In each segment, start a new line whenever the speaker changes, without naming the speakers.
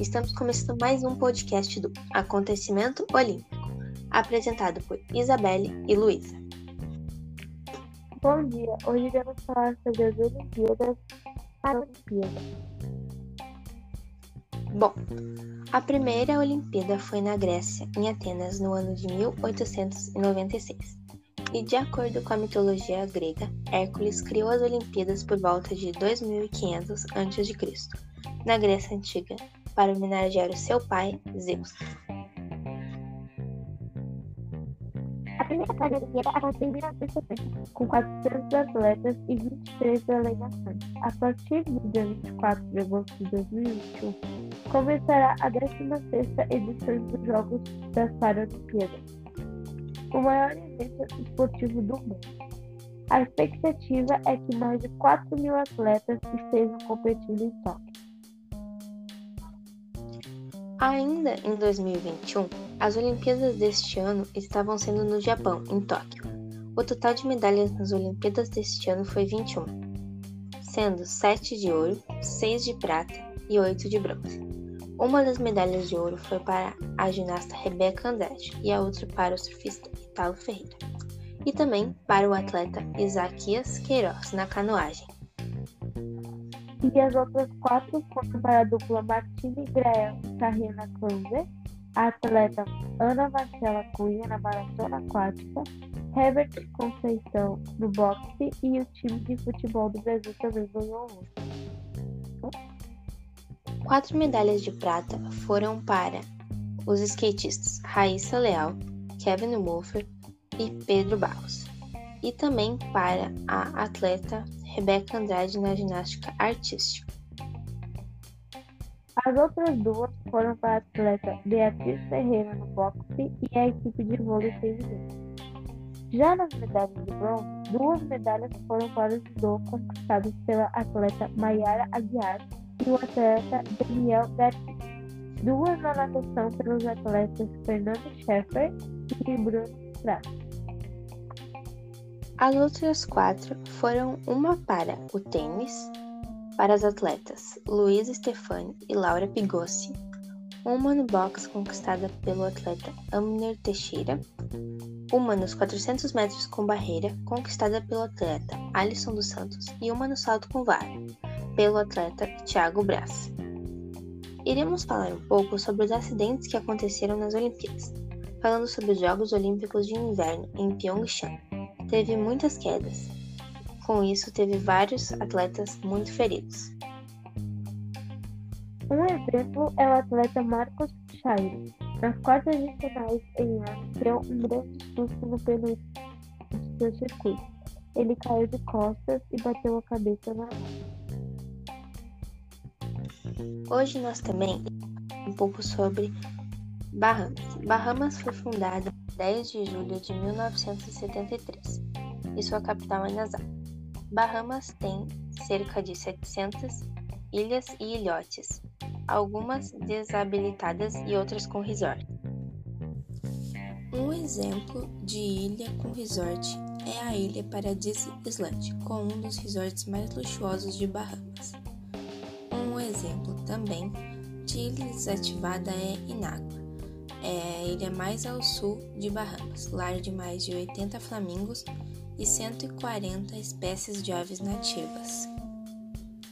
Estamos começando mais um podcast do Acontecimento Olímpico, apresentado por Isabelle e Luísa.
Bom dia, hoje vamos falar sobre as Olimpíadas Paralimpíadas.
Bom, a primeira Olimpíada foi na Grécia, em Atenas, no ano de 1896. E de acordo com a mitologia grega, Hércules criou as Olimpíadas por volta de 2500 a.C., na Grécia Antiga, para homenagear o seu pai, Zeus.
A primeira Paralimpíada aconteceu em 1960, com 400 atletas e 23 delegações. A partir do dia 24 de agosto de 2021, começará a 16ª edição dos Jogos das Paralimpíadas, o maior evento esportivo do mundo. A expectativa é que mais de 4 mil atletas estejam competindo em Tóquio.
Ainda em 2021, as Olimpíadas deste ano estavam sendo no Japão, em Tóquio. O total de medalhas nas Olimpíadas deste ano foi 21, sendo 7 de ouro, 6 de prata e 8 de bronze. Uma das medalhas de ouro foi para a ginasta Rebeca Andrade e a outra para o surfista Italo Ferreira. E também para o atleta Isaquias Queiroz na canoagem
e as outras quatro foram para a dupla Martini Grael e Carriana Cruze, a atleta Ana Marcela Cunha na maratona aquática, Herbert Conceição no boxe e o time de futebol do Brasil também ganhou um.
Quatro medalhas de prata foram para os skatistas Raíssa Leal, Kevin Wolfer e Pedro Barros, e também para a atleta Rebeca Andrade na ginástica artística.
As outras duas foram para a atleta Beatriz Ferreira no boxe e a equipe de vôlei feminino. Já nas medalhas de bronze, duas medalhas foram para o judô conquistadas pela atleta Mayara Aguiar e o atleta Daniel Betti. Duas na natação pelos atletas Fernando Schaeffer e Bruno Prato.
As outras quatro foram uma para o tênis, para as atletas Luísa Stefani e Laura Pigossi, uma no boxe conquistada pelo atleta Amner Teixeira, uma nos 400 metros com barreira conquistada pelo atleta Alisson dos Santos e uma no salto com vara, pelo atleta Thiago Braz. Iremos falar um pouco sobre os acidentes que aconteceram nas Olimpíadas, falando sobre os Jogos Olímpicos de Inverno em Pyeongchang teve muitas quedas. Com isso, teve vários atletas muito feridos.
Um exemplo é o atleta Marcos Chairo. Nas quartas de finais em deu um grande susto no penúltimo de seu circuito. Ele caiu de costas e bateu a cabeça na mão.
Hoje nós também um pouco sobre Bahamas. Bahamas foi fundada 10 de julho de 1973 e sua capital é Nassau. Bahamas tem cerca de 700 ilhas e ilhotes, algumas desabilitadas e outras com resort. Um exemplo de ilha com resort é a Ilha Paradise Island, com um dos resorts mais luxuosos de Bahamas. Exemplo também de ilha desativada é Inágua, é a ilha mais ao sul de Bahamas, lar de mais de 80 flamingos e 140 espécies de aves nativas.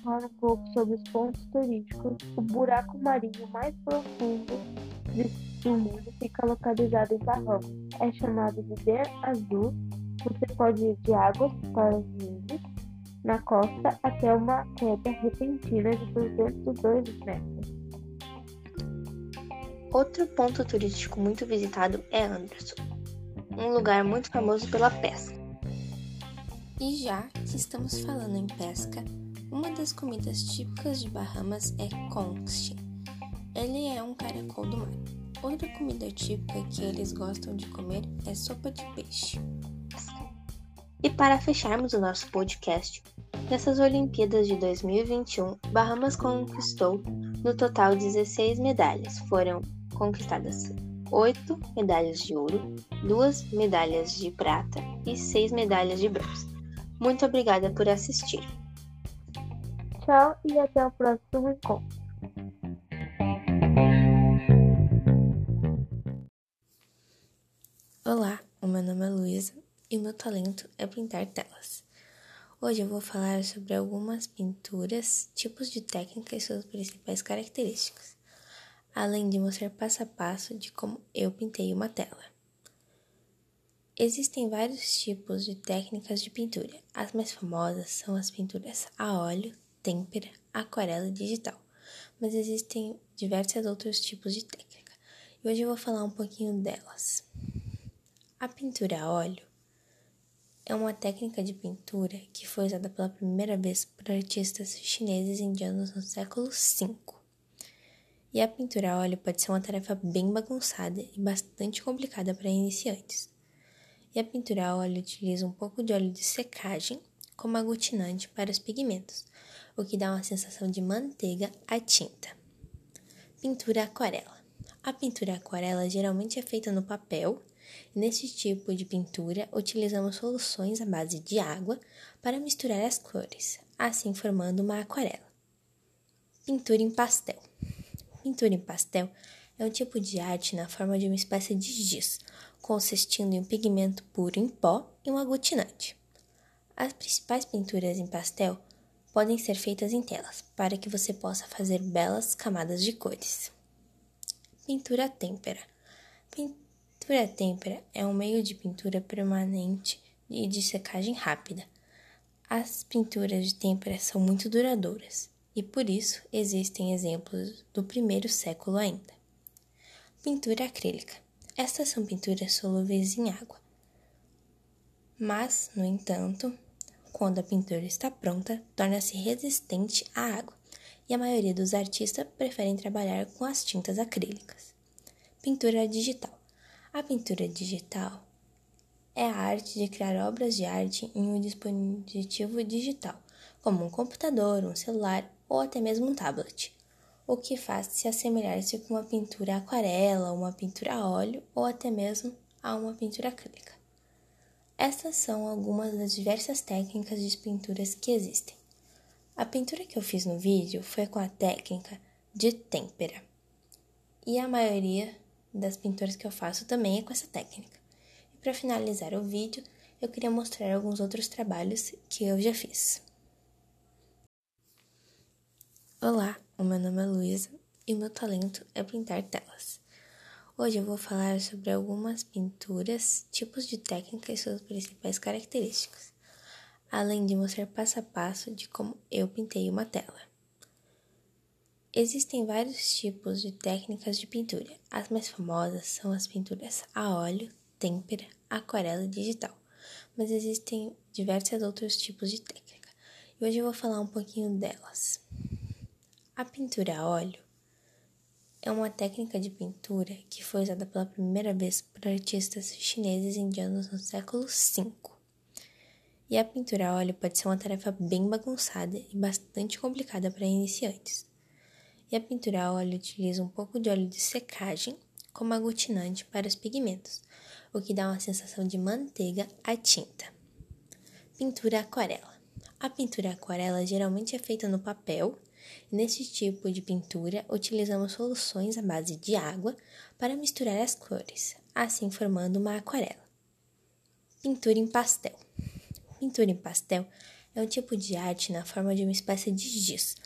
Fala um pouco sobre os pontos turísticos. O buraco marinho mais profundo do mundo fica localizado em Bahamas. É chamado de Der Azul. Você pode ir de águas para as nuvens na costa até uma queda repentina de 202 metros.
Outro ponto turístico muito visitado é Anderson, um lugar muito famoso pela pesca. E já que estamos falando em pesca, uma das comidas típicas de Bahamas é conch. Ele é um caracol do mar. Outra comida típica que eles gostam de comer é sopa de peixe. E para fecharmos o nosso podcast, nessas Olimpíadas de 2021, Bahamas conquistou no total 16 medalhas. Foram conquistadas oito medalhas de ouro, duas medalhas de prata e seis medalhas de bronze. Muito obrigada por assistir.
Tchau e até o próximo encontro.
E o meu talento é pintar telas. Hoje eu vou falar sobre algumas pinturas, tipos de técnica e suas principais características, além de mostrar passo a passo de como eu pintei uma tela. Existem vários tipos de técnicas de pintura. As mais famosas são as pinturas a óleo, têmpera, aquarela e digital, mas existem diversos outros tipos de técnica. E hoje eu vou falar um pouquinho delas. A pintura a óleo é uma técnica de pintura que foi usada pela primeira vez por artistas chineses e indianos no século V. E a pintura a óleo pode ser uma tarefa bem bagunçada e bastante complicada para iniciantes. E a pintura a óleo utiliza um pouco de óleo de secagem como aglutinante para os pigmentos, o que dá uma sensação de manteiga à tinta. Pintura aquarela. A pintura aquarela geralmente é feita no papel Nesse tipo de pintura, utilizamos soluções à base de água para misturar as cores, assim formando uma aquarela. Pintura em pastel. Pintura em pastel é um tipo de arte na forma de uma espécie de giz, consistindo em um pigmento puro em pó e um aglutinante. As principais pinturas em pastel podem ser feitas em telas, para que você possa fazer belas camadas de cores. Pintura têmpera. Pintura têmpera é um meio de pintura permanente e de secagem rápida. As pinturas de têmpera são muito duradouras e por isso existem exemplos do primeiro século ainda. Pintura acrílica. Estas são pinturas solúveis em água. Mas, no entanto, quando a pintura está pronta, torna-se resistente à água, e a maioria dos artistas preferem trabalhar com as tintas acrílicas. Pintura digital. A pintura digital é a arte de criar obras de arte em um dispositivo digital, como um computador, um celular ou até mesmo um tablet, o que faz se assemelhar-se com uma pintura aquarela, uma pintura a óleo ou até mesmo a uma pintura acrílica. Estas são algumas das diversas técnicas de pinturas que existem. A pintura que eu fiz no vídeo foi com a técnica de têmpera, e a maioria das pinturas que eu faço também é com essa técnica. E para finalizar o vídeo, eu queria mostrar alguns outros trabalhos que eu já fiz. Olá, o meu nome é Luísa e o meu talento é pintar telas. Hoje eu vou falar sobre algumas pinturas, tipos de técnica e suas principais características, além de mostrar passo a passo de como eu pintei uma tela. Existem vários tipos de técnicas de pintura. As mais famosas são as pinturas a óleo, têmpera, aquarela e digital, mas existem diversos outros tipos de técnica. E hoje eu vou falar um pouquinho delas. A pintura a óleo é uma técnica de pintura que foi usada pela primeira vez por artistas chineses e indianos no século V. E a pintura a óleo pode ser uma tarefa bem bagunçada e bastante complicada para iniciantes e a pintura a óleo utiliza um pouco de óleo de secagem como aglutinante para os pigmentos, o que dá uma sensação de manteiga à tinta. Pintura aquarela. A pintura aquarela geralmente é feita no papel, e nesse tipo de pintura utilizamos soluções à base de água para misturar as cores, assim formando uma aquarela. Pintura em pastel. Pintura em pastel é um tipo de arte na forma de uma espécie de giz,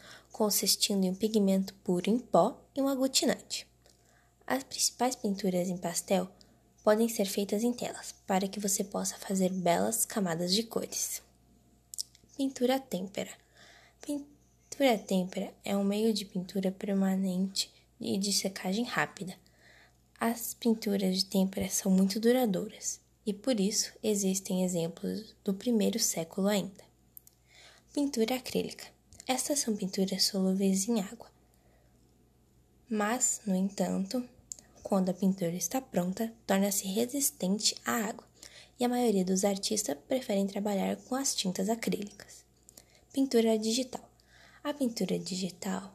consistindo em um pigmento puro em pó e um aglutinante. As principais pinturas em pastel podem ser feitas em telas, para que você possa fazer belas camadas de cores. Pintura têmpera. Pintura têmpera é um meio de pintura permanente e de secagem rápida. As pinturas de têmpera são muito duradouras e por isso existem exemplos do primeiro século ainda. Pintura acrílica. Estas são pinturas solúveis em água. Mas, no entanto, quando a pintura está pronta, torna-se resistente à água, e a maioria dos artistas preferem trabalhar com as tintas acrílicas. Pintura digital. A pintura digital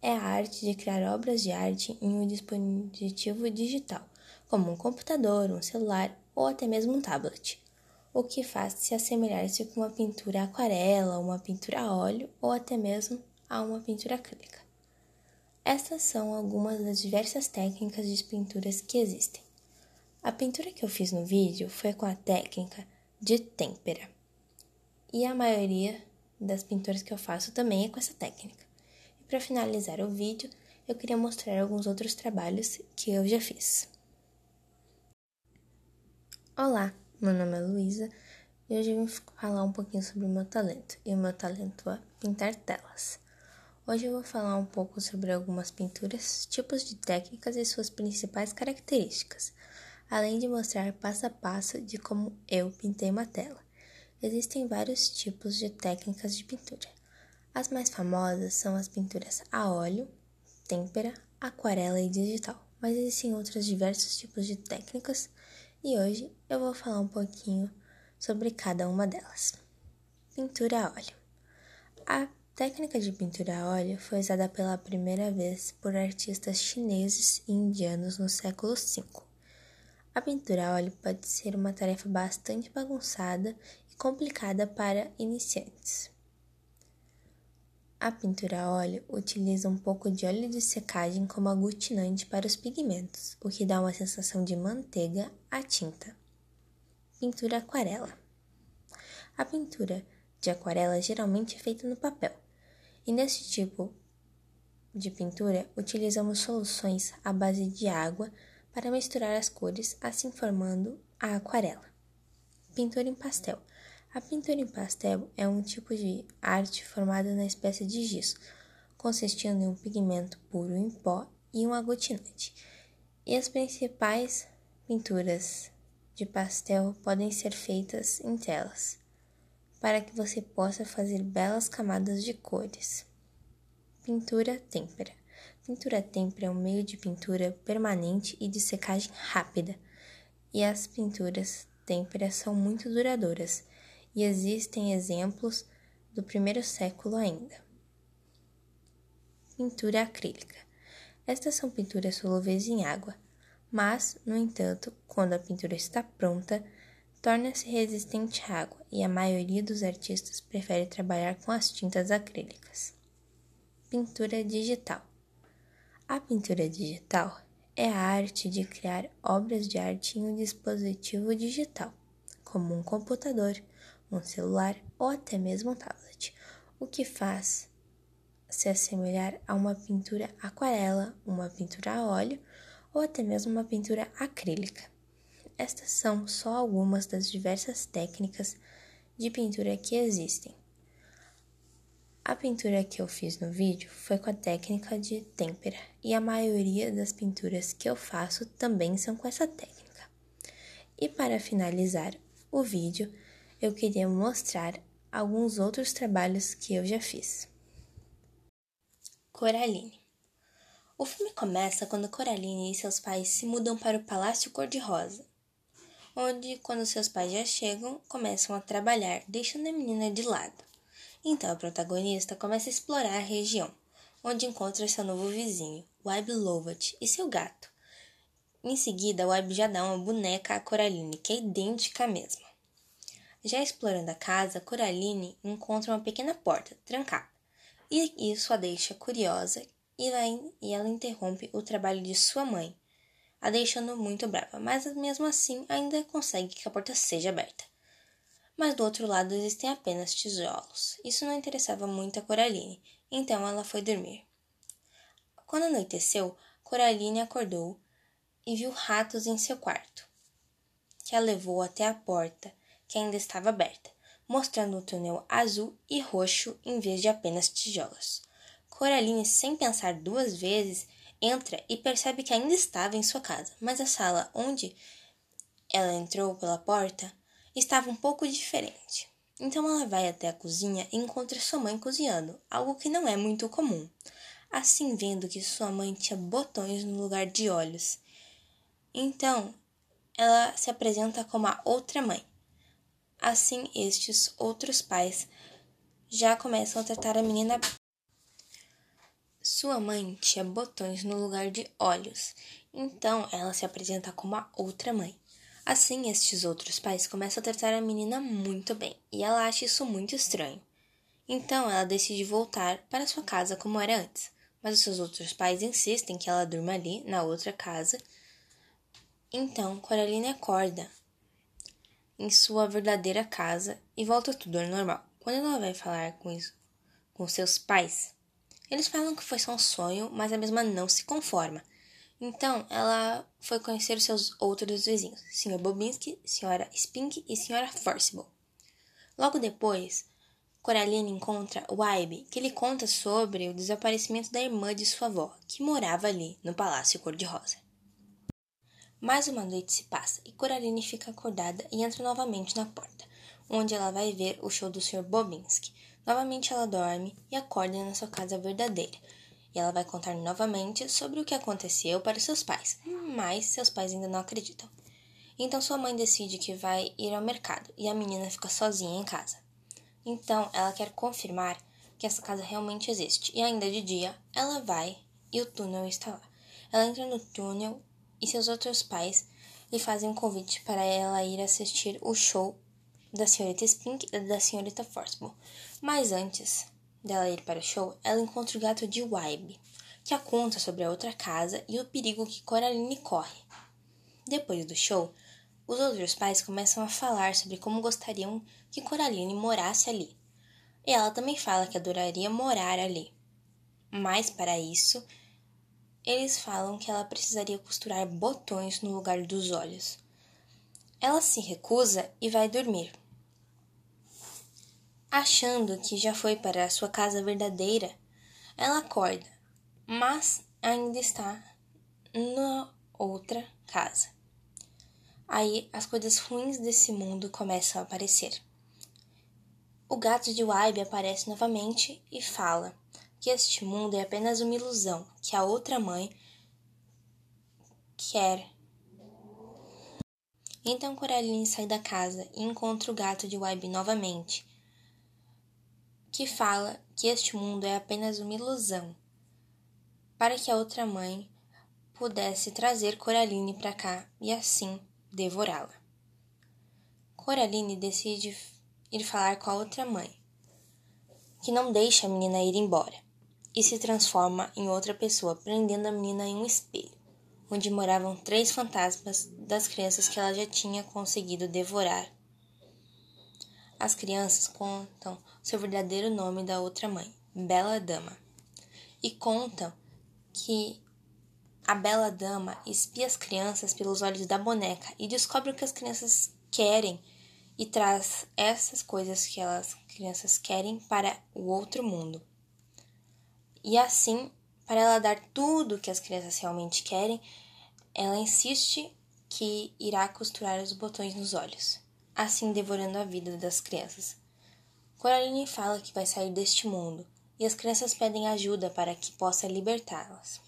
é a arte de criar obras de arte em um dispositivo digital, como um computador, um celular ou até mesmo um tablet, o que faz se assemelhar-se com uma pintura aquarela, uma pintura a óleo ou até mesmo a uma pintura acrílica. Estas são algumas das diversas técnicas de pinturas que existem. A pintura que eu fiz no vídeo foi com a técnica de têmpera. E a maioria das pinturas que eu faço também é com essa técnica. E para finalizar o vídeo, eu queria mostrar alguns outros trabalhos que eu já fiz. Olá, meu nome é Luísa e hoje eu vim falar um pouquinho sobre o meu talento. E o meu talento é pintar telas. Hoje eu vou falar um pouco sobre algumas pinturas, tipos de técnicas e suas principais características, além de mostrar passo a passo de como eu pintei uma tela. Existem vários tipos de técnicas de pintura. As mais famosas são as pinturas a óleo, têmpera, aquarela e digital, mas existem outros diversos tipos de técnicas e hoje eu vou falar um pouquinho sobre cada uma delas. Pintura a óleo. A técnica de pintura a óleo foi usada pela primeira vez por artistas chineses e indianos no século V. A pintura a óleo pode ser uma tarefa bastante bagunçada e complicada para iniciantes. A pintura a óleo utiliza um pouco de óleo de secagem como aglutinante para os pigmentos, o que dá uma sensação de manteiga à tinta. Pintura aquarela. A pintura de aquarela geralmente é feita no papel, e nesse tipo de pintura, utilizamos soluções à base de água para misturar as cores, assim formando a aquarela. Pintura em pastel. A pintura em pastel é um tipo de arte formada na espécie de giz, consistindo em um pigmento puro em pó e um aglutinante. E as principais pinturas de pastel podem ser feitas em telas para que você possa fazer belas camadas de cores. Pintura têmpera. Pintura têmpera é um meio de pintura permanente e de secagem rápida, e as pinturas têmpera são muito duradouras, e existem exemplos do primeiro século ainda. Pintura acrílica. Estas são pinturas solúveis em água, mas, no entanto, quando a pintura está pronta, torna-se resistente à água e a maioria dos artistas prefere trabalhar com as tintas acrílicas. Pintura digital. A pintura digital é a arte de criar obras de arte em um dispositivo digital, como um computador, um celular ou até mesmo um tablet, o que faz se assemelhar a uma pintura aquarela, uma pintura a óleo ou até mesmo uma pintura acrílica. Estas são só algumas das diversas técnicas de pintura que existem. A pintura que eu fiz no vídeo foi com a técnica de têmpera e a maioria das pinturas que eu faço também são com essa técnica. E para finalizar o vídeo, eu queria mostrar alguns outros trabalhos que eu já fiz. Coraline O filme começa quando Coraline e seus pais se mudam para o Palácio Cor-de-Rosa onde, quando seus pais já chegam, começam a trabalhar, deixando a menina de lado. Então a protagonista começa a explorar a região, onde encontra seu novo vizinho, Web Lovat, e seu gato. Em seguida, Web já dá uma boneca a Coraline, que é idêntica à mesma. Já explorando a casa, Coraline encontra uma pequena porta trancada, e isso a deixa curiosa e ela interrompe o trabalho de sua mãe, a deixando muito brava, mas mesmo assim ainda consegue que a porta seja aberta. Mas do outro lado existem apenas tijolos. Isso não interessava muito a Coraline, então ela foi dormir. Quando anoiteceu, Coraline acordou e viu ratos em seu quarto, que a levou até a porta, que ainda estava aberta, mostrando um túnel azul e roxo em vez de apenas tijolos. Coraline, sem pensar duas vezes, entra e percebe que ainda estava em sua casa, mas a sala onde ela entrou pela porta estava um pouco diferente. Então ela vai até a cozinha e encontra sua mãe cozinhando, algo que não é muito comum. Assim, vendo que sua mãe tinha botões no lugar de olhos. Então, ela se apresenta como a outra mãe. Assim, estes outros pais já começam a tratar a menina sua mãe tinha botões no lugar de olhos, então ela se apresenta como a outra mãe. Assim, estes outros pais começam a tratar a menina muito bem e ela acha isso muito estranho. Então ela decide voltar para sua casa como era antes, mas os seus outros pais insistem que ela durma ali, na outra casa. Então Coraline acorda em sua verdadeira casa e volta tudo ao normal. Quando ela vai falar com, isso, com seus pais, eles falam que foi só um sonho, mas a mesma não se conforma. Então ela foi conhecer seus outros vizinhos, Sr. Bobinski, Sra. Spink e Sra. Forcible. Logo depois, Coraline encontra Wybe, que lhe conta sobre o desaparecimento da irmã de sua avó, que morava ali, no Palácio Cor-de-Rosa. Mais uma noite se passa e Coraline fica acordada e entra novamente na porta, onde ela vai ver o show do Sr. Bobinski. Novamente ela dorme e acorda na sua casa verdadeira. E ela vai contar novamente sobre o que aconteceu para seus pais, mas seus pais ainda não acreditam. Então sua mãe decide que vai ir ao mercado e a menina fica sozinha em casa. Então, ela quer confirmar que essa casa realmente existe. E ainda de dia, ela vai e o túnel está lá. Ela entra no túnel e seus outros pais lhe fazem um convite para ela ir assistir o show da senhorita Spink e da senhorita Forcible. Mas antes dela ir para o show, ela encontra o gato de Wybe, que a conta sobre a outra casa e o perigo que Coraline corre. Depois do show, os outros pais começam a falar sobre como gostariam que Coraline morasse ali. E ela também fala que adoraria morar ali. Mas para isso, eles falam que ela precisaria costurar botões no lugar dos olhos. Ela se recusa e vai dormir. Achando que já foi para a sua casa verdadeira, ela acorda, mas ainda está na outra casa. Aí as coisas ruins desse mundo começam a aparecer. O gato de Waibe aparece novamente e fala que este mundo é apenas uma ilusão, que a outra mãe quer. Então Coraline sai da casa e encontra o gato de Waibe novamente, que fala que este mundo é apenas uma ilusão, para que a outra mãe pudesse trazer Coraline para cá e assim devorá-la. Coraline decide ir falar com a outra mãe, que não deixa a menina ir embora, e se transforma em outra pessoa, prendendo a menina em um espelho, onde moravam três fantasmas das crianças que ela já tinha conseguido devorar. As crianças contam seu verdadeiro nome da outra mãe, Bela Dama, e contam que a bela dama espia as crianças pelos olhos da boneca e descobre o que as crianças querem e traz essas coisas que as crianças querem para o outro mundo. E assim, para ela dar tudo o que as crianças realmente querem, ela insiste que irá costurar os botões nos olhos, assim devorando a vida das crianças. Coraline fala que vai sair deste mundo e as crianças pedem ajuda para que possa libertá-las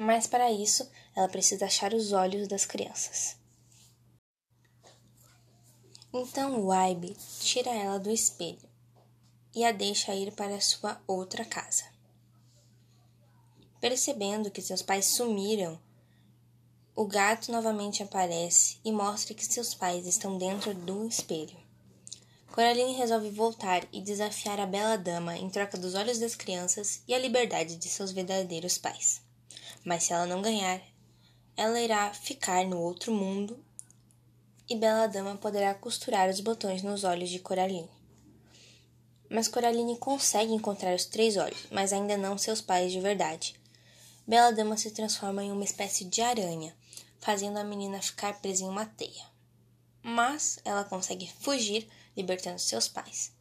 mas para isso ela precisa achar os olhos das crianças. Então Waibe tira ela do espelho e a deixa ir para sua outra casa. Percebendo que seus pais sumiram, o gato novamente aparece e mostra que seus pais estão dentro do espelho. Coraline resolve voltar e desafiar a bela dama em troca dos olhos das crianças e a liberdade de seus verdadeiros pais mas se ela não ganhar, ela irá ficar no outro mundo e Bela Dama poderá costurar os botões nos olhos de Coraline. Mas Coraline consegue encontrar os três olhos, mas ainda não seus pais de verdade. Bela Dama se transforma em uma espécie de aranha, fazendo a menina ficar presa em uma teia. Mas ela consegue fugir, libertando seus pais.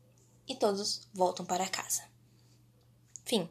E todos voltam para casa. Fim.